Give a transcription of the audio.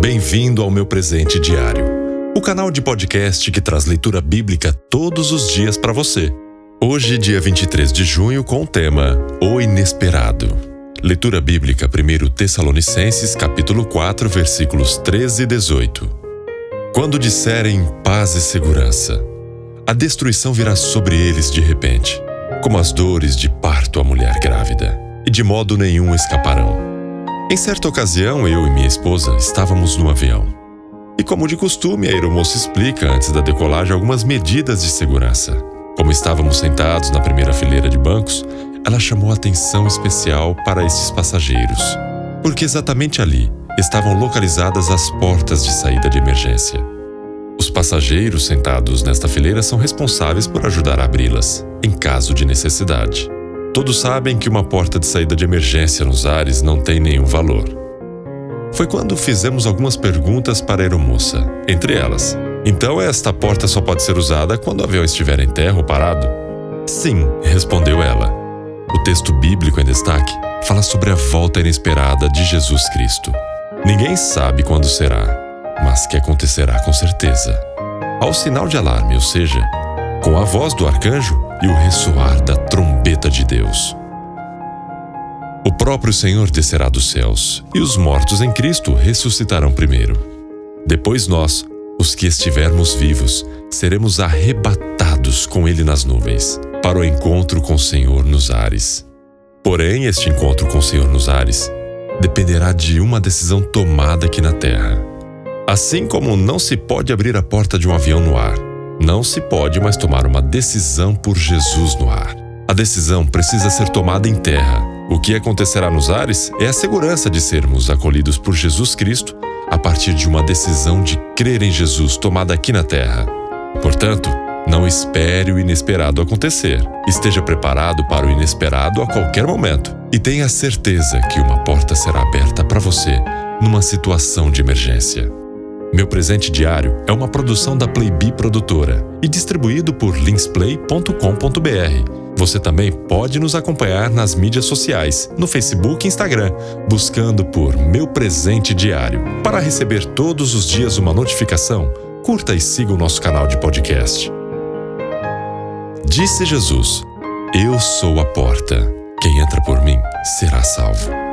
Bem-vindo ao meu presente diário, o canal de podcast que traz leitura bíblica todos os dias para você. Hoje, dia 23 de junho, com o tema O Inesperado. Leitura bíblica 1 Tessalonicenses, capítulo 4, versículos 13 e 18. Quando disserem paz e segurança, a destruição virá sobre eles de repente, como as dores de parto à mulher grávida, e de modo nenhum escaparão. Em certa ocasião, eu e minha esposa estávamos no avião. E como de costume, a aeromoça explica antes da decolagem algumas medidas de segurança. Como estávamos sentados na primeira fileira de bancos, ela chamou atenção especial para esses passageiros, porque exatamente ali estavam localizadas as portas de saída de emergência. Os passageiros sentados nesta fileira são responsáveis por ajudar a abri-las, em caso de necessidade. Todos sabem que uma porta de saída de emergência nos ares não tem nenhum valor. Foi quando fizemos algumas perguntas para a aeromoça, entre elas: Então esta porta só pode ser usada quando o avião estiver em terra ou parado? Sim, respondeu ela. O texto bíblico em destaque fala sobre a volta inesperada de Jesus Cristo. Ninguém sabe quando será, mas que acontecerá com certeza. Ao sinal de alarme, ou seja, com a voz do arcanjo e o ressoar da trombeta de Deus. O próprio Senhor descerá dos céus, e os mortos em Cristo ressuscitarão primeiro. Depois nós, os que estivermos vivos, seremos arrebatados com Ele nas nuvens, para o encontro com o Senhor nos ares. Porém, este encontro com o Senhor nos ares dependerá de uma decisão tomada aqui na terra. Assim como não se pode abrir a porta de um avião no ar, não se pode mais tomar uma decisão por Jesus no ar. A decisão precisa ser tomada em terra. O que acontecerá nos ares é a segurança de sermos acolhidos por Jesus Cristo a partir de uma decisão de crer em Jesus tomada aqui na terra. Portanto, não espere o inesperado acontecer. Esteja preparado para o inesperado a qualquer momento e tenha certeza que uma porta será aberta para você numa situação de emergência. Meu presente diário é uma produção da Playbee Produtora e distribuído por linsplay.com.br. Você também pode nos acompanhar nas mídias sociais, no Facebook e Instagram, buscando por Meu Presente Diário. Para receber todos os dias uma notificação, curta e siga o nosso canal de podcast. Disse Jesus: Eu sou a porta. Quem entra por mim será salvo.